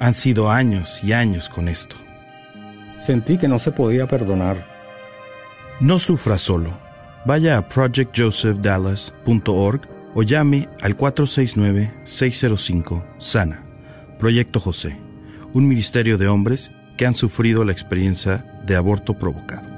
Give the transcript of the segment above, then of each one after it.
Han sido años y años con esto. Sentí que no se podía perdonar. No sufra solo. Vaya a projectjosephDallas.org o llame al 469-605-SANA. Proyecto José, un ministerio de hombres que han sufrido la experiencia de aborto provocado.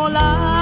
mo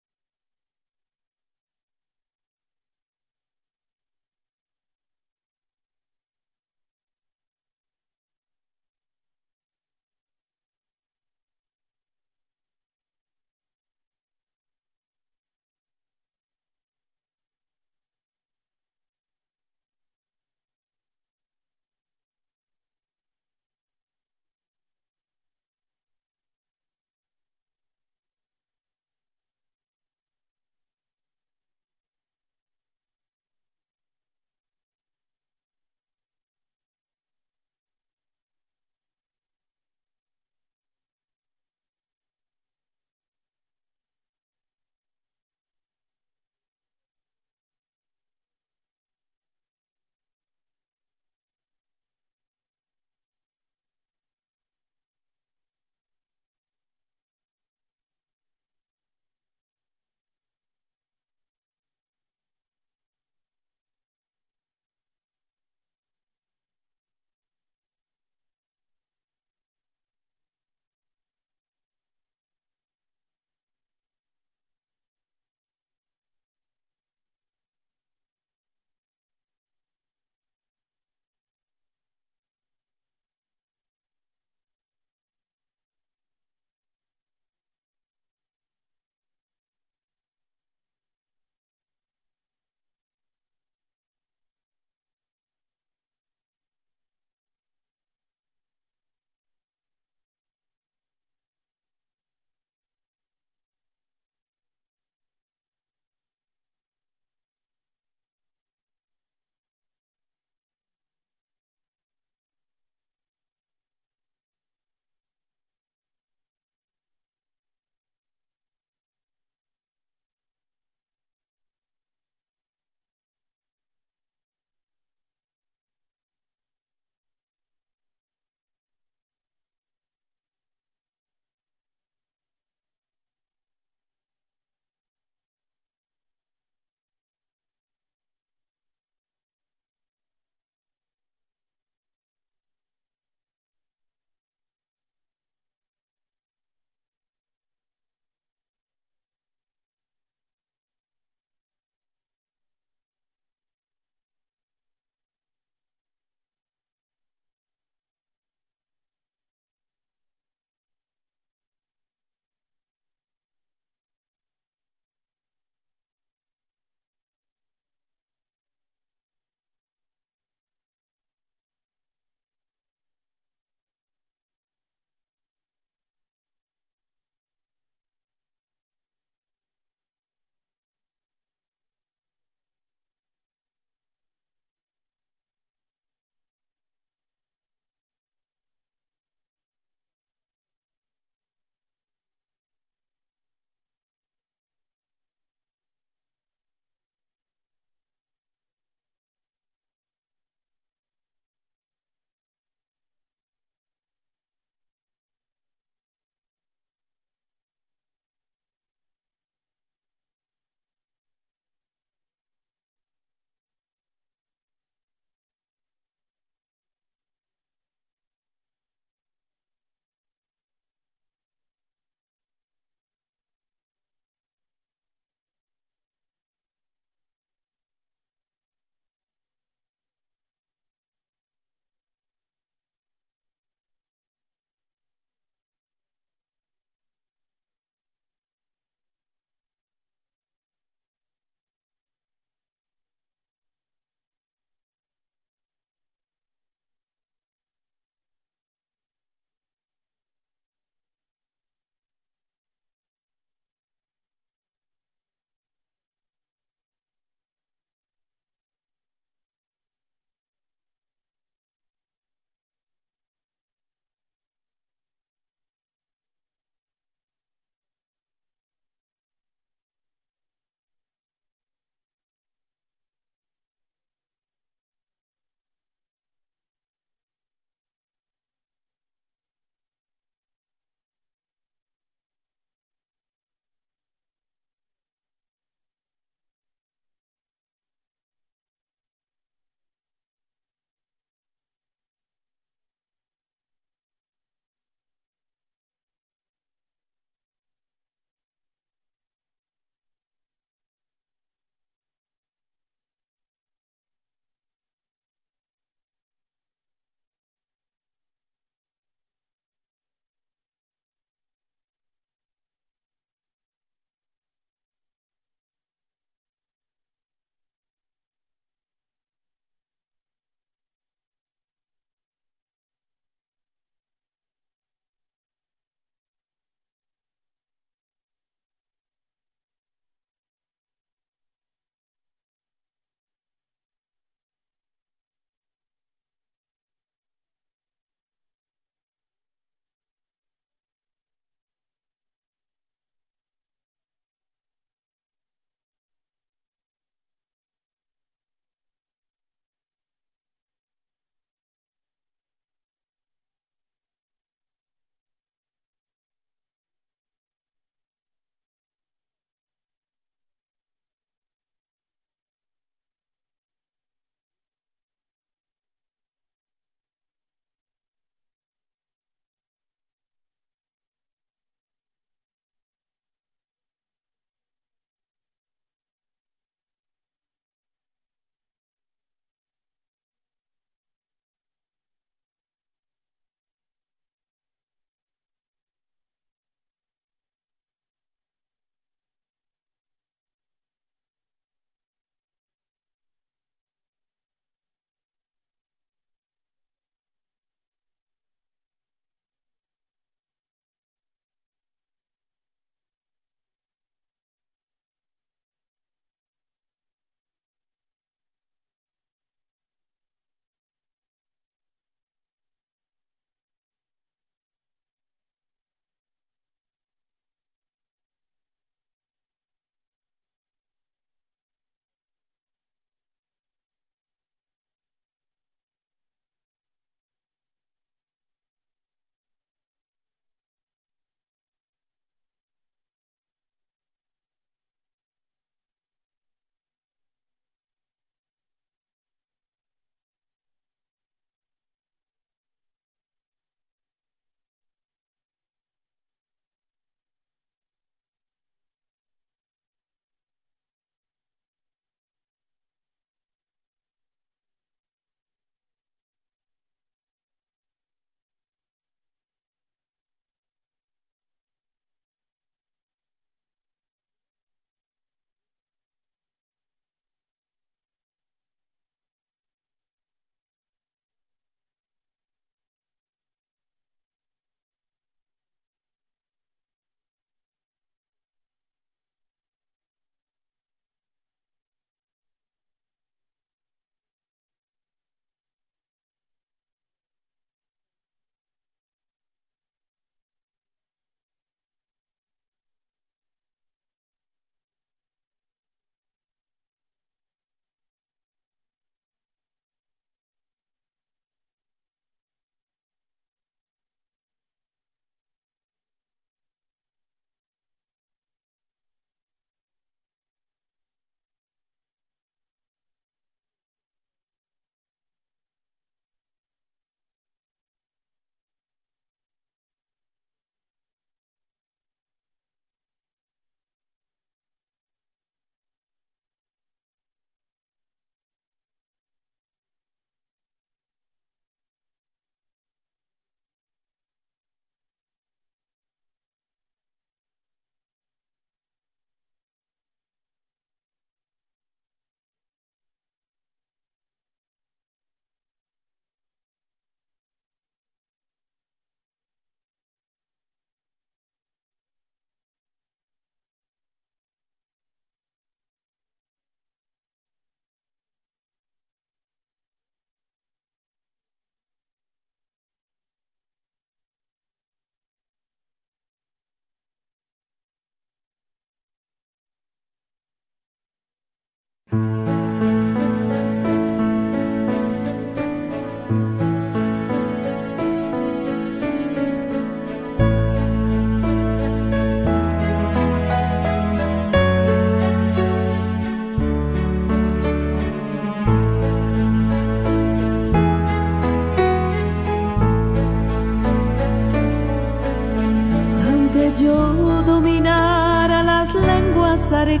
y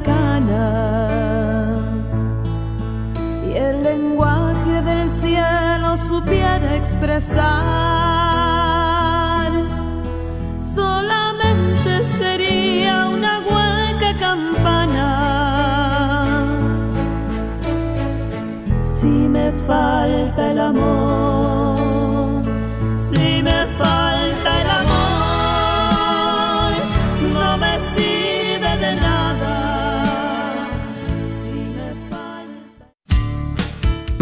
el lenguaje del cielo supiera expresar,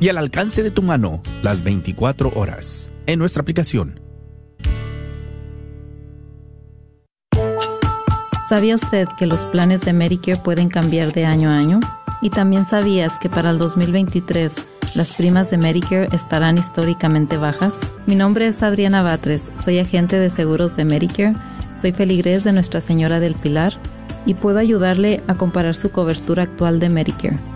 y al alcance de tu mano las 24 horas en nuestra aplicación. ¿Sabía usted que los planes de Medicare pueden cambiar de año a año? ¿Y también sabías que para el 2023 las primas de Medicare estarán históricamente bajas? Mi nombre es Adriana Batres, soy agente de seguros de Medicare, soy feligrés de Nuestra Señora del Pilar y puedo ayudarle a comparar su cobertura actual de Medicare.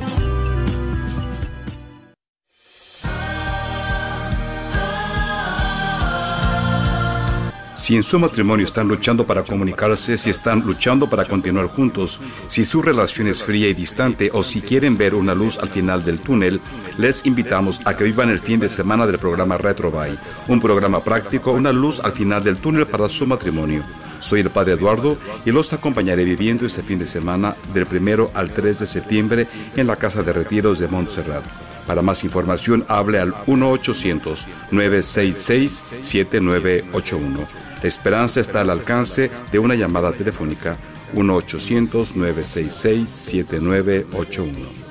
Si en su matrimonio están luchando para comunicarse, si están luchando para continuar juntos, si su relación es fría y distante o si quieren ver una luz al final del túnel, les invitamos a que vivan el fin de semana del programa Retrobay, un programa práctico, una luz al final del túnel para su matrimonio. Soy el Padre Eduardo y los acompañaré viviendo este fin de semana del primero al 3 de septiembre en la Casa de Retiros de Montserrat. Para más información, hable al 1-800-966-7981. La esperanza está al alcance de una llamada telefónica 1-800-966-7981.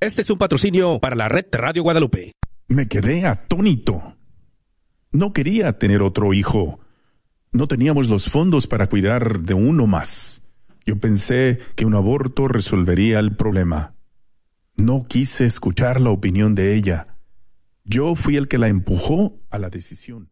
Este es un patrocinio para la red Radio Guadalupe. Me quedé atónito. No quería tener otro hijo. No teníamos los fondos para cuidar de uno más. Yo pensé que un aborto resolvería el problema. No quise escuchar la opinión de ella. Yo fui el que la empujó a la decisión.